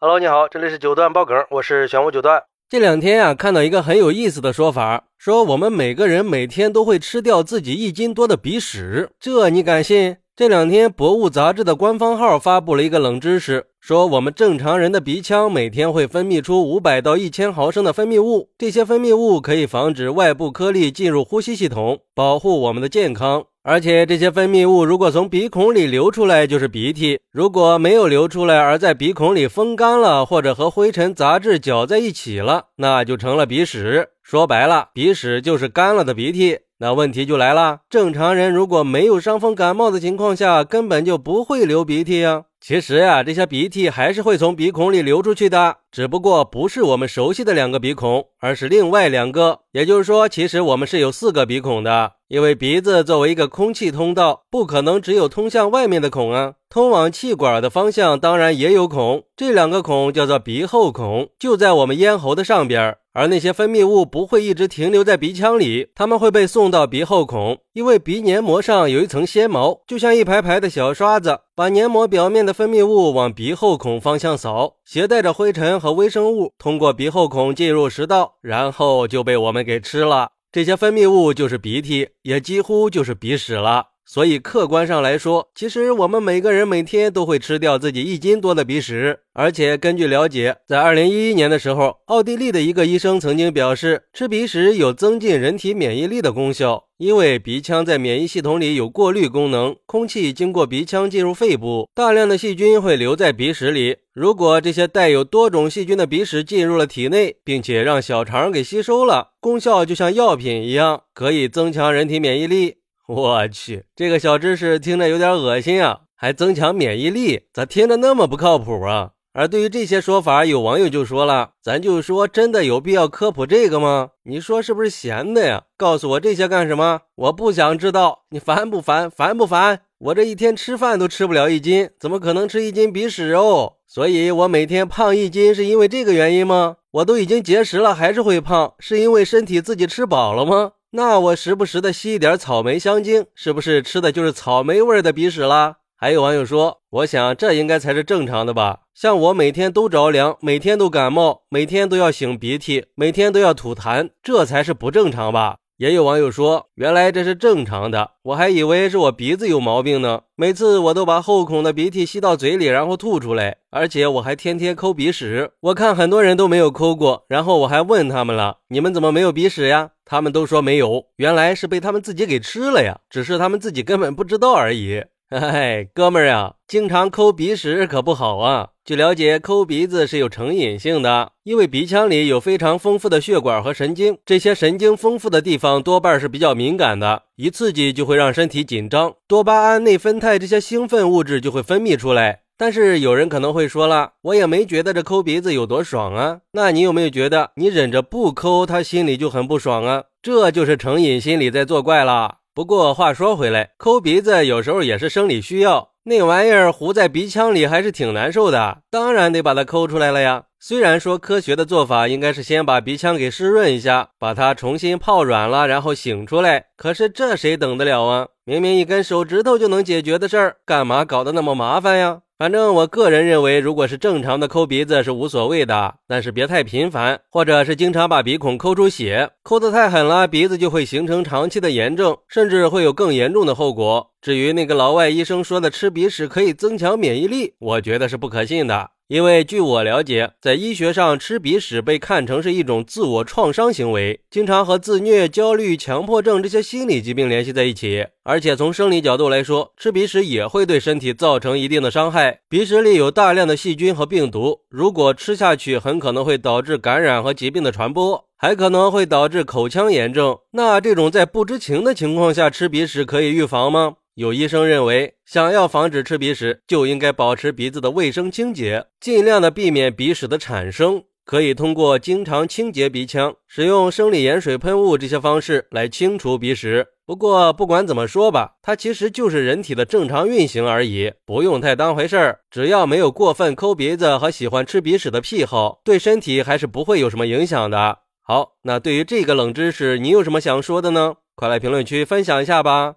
Hello，你好，这里是九段爆梗，我是玄武九段。这两天啊，看到一个很有意思的说法，说我们每个人每天都会吃掉自己一斤多的鼻屎，这你敢信？这两天，《博物》杂志的官方号发布了一个冷知识，说我们正常人的鼻腔每天会分泌出五百到一千毫升的分泌物，这些分泌物可以防止外部颗粒进入呼吸系统，保护我们的健康。而且这些分泌物如果从鼻孔里流出来就是鼻涕，如果没有流出来而在鼻孔里风干了，或者和灰尘杂质搅在一起了，那就成了鼻屎。说白了，鼻屎就是干了的鼻涕。那问题就来了，正常人如果没有伤风感冒的情况下，根本就不会流鼻涕呀。其实呀，这些鼻涕还是会从鼻孔里流出去的，只不过不是我们熟悉的两个鼻孔，而是另外两个。也就是说，其实我们是有四个鼻孔的，因为鼻子作为一个空气通道，不可能只有通向外面的孔啊，通往气管的方向当然也有孔。这两个孔叫做鼻后孔，就在我们咽喉的上边。而那些分泌物不会一直停留在鼻腔里，它们会被送到鼻后孔，因为鼻黏膜上有一层纤毛，就像一排排的小刷子，把黏膜表面的分泌物往鼻后孔方向扫，携带着灰尘和微生物通过鼻后孔进入食道，然后就被我们给吃了。这些分泌物就是鼻涕，也几乎就是鼻屎了。所以客观上来说，其实我们每个人每天都会吃掉自己一斤多的鼻屎。而且根据了解，在二零一一年的时候，奥地利的一个医生曾经表示，吃鼻屎有增进人体免疫力的功效。因为鼻腔在免疫系统里有过滤功能，空气经过鼻腔进入肺部，大量的细菌会留在鼻屎里。如果这些带有多种细菌的鼻屎进入了体内，并且让小肠给吸收了，功效就像药品一样，可以增强人体免疫力。我去，这个小知识听着有点恶心啊！还增强免疫力，咋听着那么不靠谱啊？而对于这些说法，有网友就说了：“咱就说，真的有必要科普这个吗？你说是不是闲的呀？告诉我这些干什么？我不想知道。你烦不烦？烦不烦？我这一天吃饭都吃不了一斤，怎么可能吃一斤鼻屎哦？所以我每天胖一斤，是因为这个原因吗？我都已经节食了，还是会胖，是因为身体自己吃饱了吗？”那我时不时的吸一点草莓香精，是不是吃的就是草莓味的鼻屎啦？还有网友说，我想这应该才是正常的吧？像我每天都着凉，每天都感冒，每天都要擤鼻涕，每天都要吐痰，这才是不正常吧？也有网友说，原来这是正常的，我还以为是我鼻子有毛病呢。每次我都把后孔的鼻涕吸到嘴里，然后吐出来，而且我还天天抠鼻屎。我看很多人都没有抠过，然后我还问他们了，你们怎么没有鼻屎呀？他们都说没有，原来是被他们自己给吃了呀，只是他们自己根本不知道而已。嘿嘿，哥们儿呀，经常抠鼻屎可不好啊。据了解，抠鼻子是有成瘾性的，因为鼻腔里有非常丰富的血管和神经，这些神经丰富的地方多半是比较敏感的，一刺激就会让身体紧张，多巴胺、内啡肽这些兴奋物质就会分泌出来。但是有人可能会说了，我也没觉得这抠鼻子有多爽啊。那你有没有觉得，你忍着不抠，他心里就很不爽啊？这就是成瘾心理在作怪了。不过话说回来，抠鼻子有时候也是生理需要，那玩意儿糊在鼻腔里还是挺难受的，当然得把它抠出来了呀。虽然说科学的做法应该是先把鼻腔给湿润一下，把它重新泡软了，然后醒出来，可是这谁等得了啊？明明一根手指头就能解决的事儿，干嘛搞得那么麻烦呀？反正我个人认为，如果是正常的抠鼻子是无所谓的，但是别太频繁，或者是经常把鼻孔抠出血，抠得太狠了，鼻子就会形成长期的炎症，甚至会有更严重的后果。至于那个老外医生说的吃鼻屎可以增强免疫力，我觉得是不可信的。因为据我了解，在医学上，吃鼻屎被看成是一种自我创伤行为，经常和自虐、焦虑、强迫症这些心理疾病联系在一起。而且从生理角度来说，吃鼻屎也会对身体造成一定的伤害。鼻屎里有大量的细菌和病毒，如果吃下去，很可能会导致感染和疾病的传播，还可能会导致口腔炎症。那这种在不知情的情况下吃鼻屎可以预防吗？有医生认为，想要防止吃鼻屎，就应该保持鼻子的卫生清洁，尽量的避免鼻屎的产生。可以通过经常清洁鼻腔，使用生理盐水喷雾这些方式来清除鼻屎。不过，不管怎么说吧，它其实就是人体的正常运行而已，不用太当回事儿。只要没有过分抠鼻子和喜欢吃鼻屎的癖好，对身体还是不会有什么影响的。好，那对于这个冷知识，你有什么想说的呢？快来评论区分享一下吧！